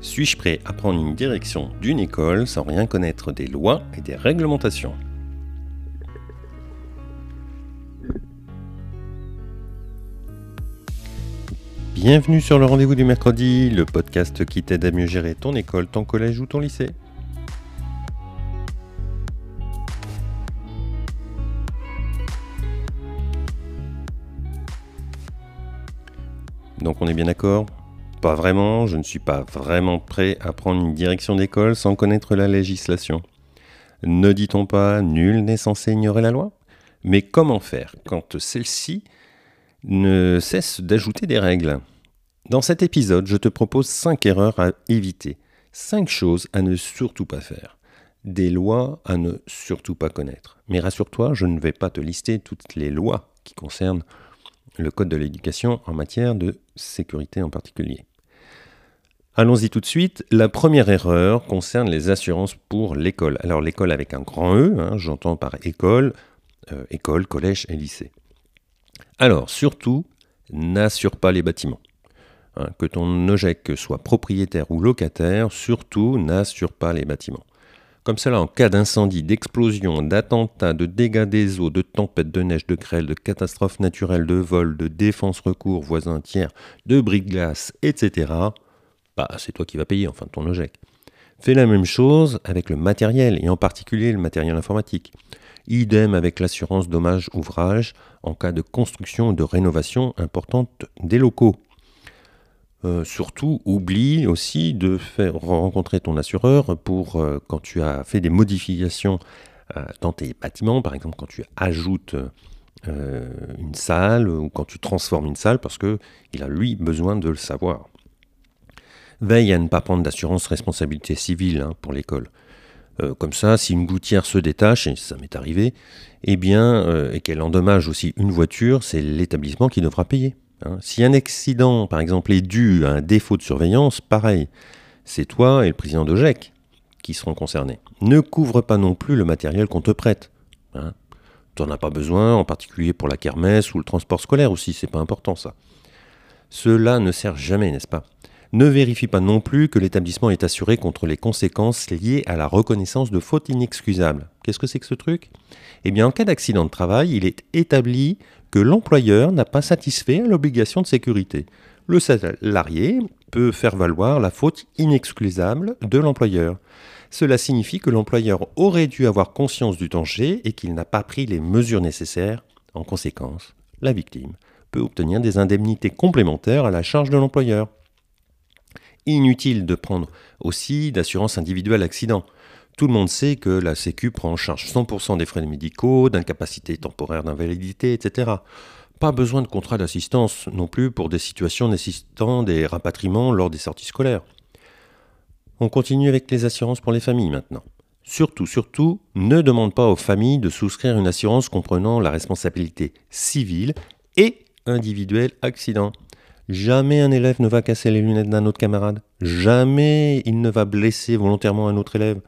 Suis-je prêt à prendre une direction d'une école sans rien connaître des lois et des réglementations? Bienvenue sur le rendez-vous du mercredi, le podcast qui t'aide à mieux gérer ton école, ton collège ou ton lycée. Donc on est bien d'accord? Pas vraiment, je ne suis pas vraiment prêt à prendre une direction d'école sans connaître la législation. Ne dit-on pas nul n'est censé ignorer la loi? Mais comment faire quand celle-ci ne cesse d'ajouter des règles? Dans cet épisode, je te propose 5 erreurs à éviter, 5 choses à ne surtout pas faire, des lois à ne surtout pas connaître. Mais rassure-toi, je ne vais pas te lister toutes les lois qui concernent le Code de l'éducation en matière de sécurité en particulier. Allons-y tout de suite. La première erreur concerne les assurances pour l'école. Alors l'école avec un grand E, hein, j'entends par école, euh, école, collège et lycée. Alors surtout, n'assure pas les bâtiments. Hein, que ton OGEC soit propriétaire ou locataire, surtout n'assure pas les bâtiments. Comme cela, en cas d'incendie, d'explosion, d'attentat, de dégâts des eaux, de tempête, de neige, de grêle, de catastrophe naturelle, de vol, de défense recours, voisins tiers, de bris de glace, etc., bah, c'est toi qui vas payer, enfin ton OGEC. Fais la même chose avec le matériel, et en particulier le matériel informatique. Idem avec l'assurance dommage ouvrage en cas de construction ou de rénovation importante des locaux. Euh, surtout, oublie aussi de faire rencontrer ton assureur pour euh, quand tu as fait des modifications euh, dans tes bâtiments, par exemple quand tu ajoutes une salle ou quand tu transformes une salle, parce qu'il a lui besoin de le savoir. Veille à ne pas prendre d'assurance responsabilité civile hein, pour l'école. comme ça, si une gouttière se détache, et ça m'est arrivé, eh bien, et qu'elle endommage aussi une voiture, c'est l'établissement qui devra payer. Hein. Si un accident, par exemple, est dû à un défaut de surveillance, pareil, c'est toi et le président de GEC qui seront concernés. Ne couvre pas non plus le matériel qu'on te prête. Hein. Tu n'en as pas besoin, en particulier pour la kermesse ou le transport scolaire aussi, c'est pas important ça. Cela ne sert jamais, n'est-ce pas? Ne vérifie pas non plus que l'établissement est assuré contre les conséquences liées à la reconnaissance de fautes inexcusables. Qu'est-ce que c'est que ce truc? Eh bien, en cas d'accident de travail, il est établi que l'employeur n'a pas satisfait l'obligation de sécurité. Le salarié peut faire valoir la faute inexcusable de l'employeur. Cela signifie que l'employeur aurait dû avoir conscience du danger et qu'il n'a pas pris les mesures nécessaires. En conséquence, la victime peut obtenir des indemnités complémentaires à la charge de l'employeur. Inutile de prendre aussi d'assurance individuelle accident. Tout le monde sait que la Sécu prend en charge 100% des frais médicaux, d'incapacité temporaire d'invalidité, etc. Pas besoin de contrat d'assistance non plus pour des situations nécessitant des rapatriements lors des sorties scolaires. On continue avec les assurances pour les familles maintenant. Surtout, surtout, ne demande pas aux familles de souscrire une assurance comprenant la responsabilité civile et individuelle accident. Jamais un élève ne va casser les lunettes d'un autre camarade. Jamais il ne va blesser volontairement un autre élève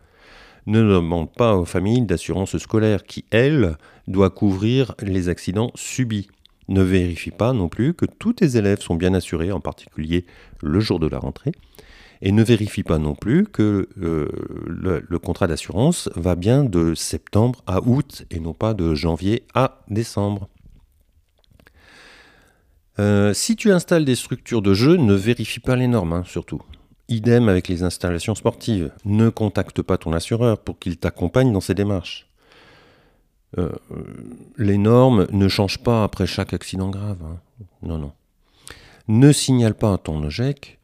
ne demande pas aux familles d'assurance scolaire qui, elle, doit couvrir les accidents subis. Ne vérifie pas non plus que tous tes élèves sont bien assurés, en particulier le jour de la rentrée. Et ne vérifie pas non plus que euh, le, contrat d'assurance va bien de septembre à août et non pas de janvier à décembre. Euh, si tu installes des structures de jeu, ne vérifie pas les normes, hein, surtout. Idem avec les installations sportives. Ne contacte pas ton assureur pour qu'il t'accompagne dans ces démarches. Euh, les normes ne changent pas après chaque accident grave. Hein. Non, non. Ne signale pas à ton OGEC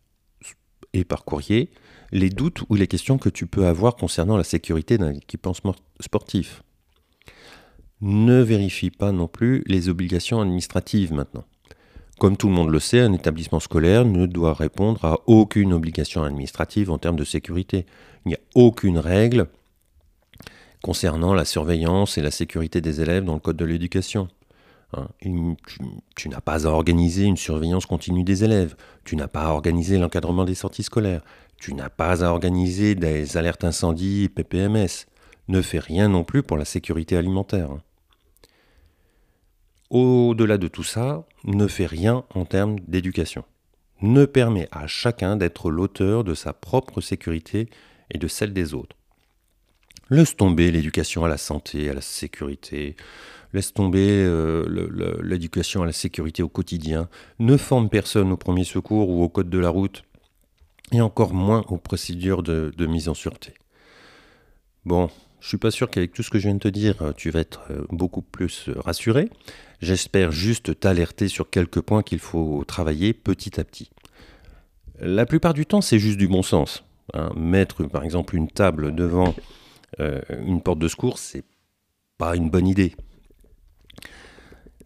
et par courrier les doutes ou les questions que tu peux avoir concernant la sécurité d'un équipement sportif. Ne vérifie pas non plus les obligations administratives maintenant. Comme tout le monde le sait, un établissement scolaire ne doit répondre à aucune obligation administrative en termes de sécurité. Il n'y a aucune règle concernant la surveillance et la sécurité des élèves dans le Code de l'éducation. Hein, tu, n'as pas à organiser une surveillance continue des élèves, tu n'as pas à organiser l'encadrement des sorties scolaires, tu n'as pas à organiser des alertes incendies PPMS. Ne fais rien non plus pour la sécurité alimentaire. Au-delà de tout ça, ne fait rien en termes d'éducation. Ne permet à chacun d'être l'auteur de sa propre sécurité et de celle des autres. Laisse tomber l'éducation à la santé, à la sécurité, laisse tomber euh, l'éducation à la sécurité au quotidien, ne forme personne au premier secours ou au code de la route, et encore moins aux procédures de, mise en sûreté. Bon, je suis pas sûr qu'avec tout ce que je viens de te dire, tu vas être euh, beaucoup plus euh, rassuré. J'espère juste t'alerter sur quelques points qu'il faut travailler petit à petit. La plupart du temps, c'est juste du bon sens. Hein. Mettre par exemple une table devant une porte de secours, c'est pas une bonne idée.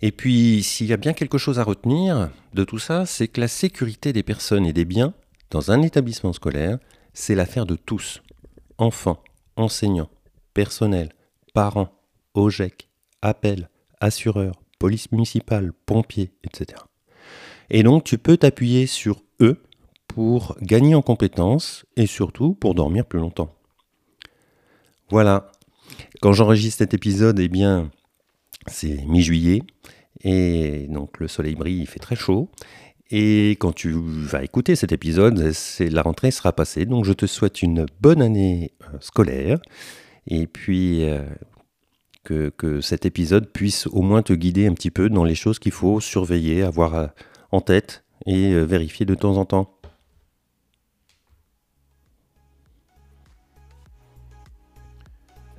Et puis, s'il y a bien quelque chose à retenir de tout ça, c'est que la sécurité des personnes et des biens dans un établissement scolaire, c'est l'affaire de tous. Enfants, enseignants, personnel, parents, OGEC, appels, assureurs, police municipale, pompiers, etc. Et donc, tu peux t'appuyer sur eux pour gagner en compétences et surtout pour dormir plus longtemps. Voilà. Quand j'enregistre cet épisode, eh bien, c'est mi-juillet et donc le soleil brille, il fait très chaud. Et quand tu vas écouter cet épisode, la rentrée sera passée. Donc je te souhaite une bonne année euh, scolaire et puis euh, que, que, cet épisode puisse au moins te guider un petit peu dans les choses qu'il faut surveiller, avoir euh, en tête et vérifier de temps en temps.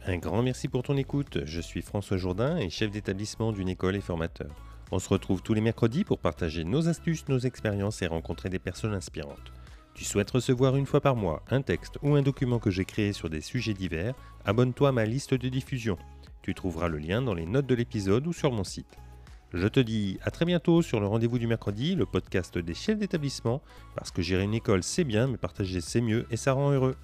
Un grand merci pour ton écoute. Je suis François Jourdain et chef d'établissement d'une école et formateur. On se retrouve tous les mercredis pour partager nos astuces, nos expériences et rencontrer des personnes inspirantes. Tu souhaites recevoir une fois par mois un texte ou un document que j'ai créé sur des sujets divers Abonne-toi à ma liste de diffusion. Tu trouveras le lien dans les notes de l'épisode ou sur mon site. Je te dis à très bientôt sur le rendez-vous du mercredi, le podcast des chefs d'établissement, parce que gérer une école c'est bien, mais partager c'est mieux et ça rend heureux.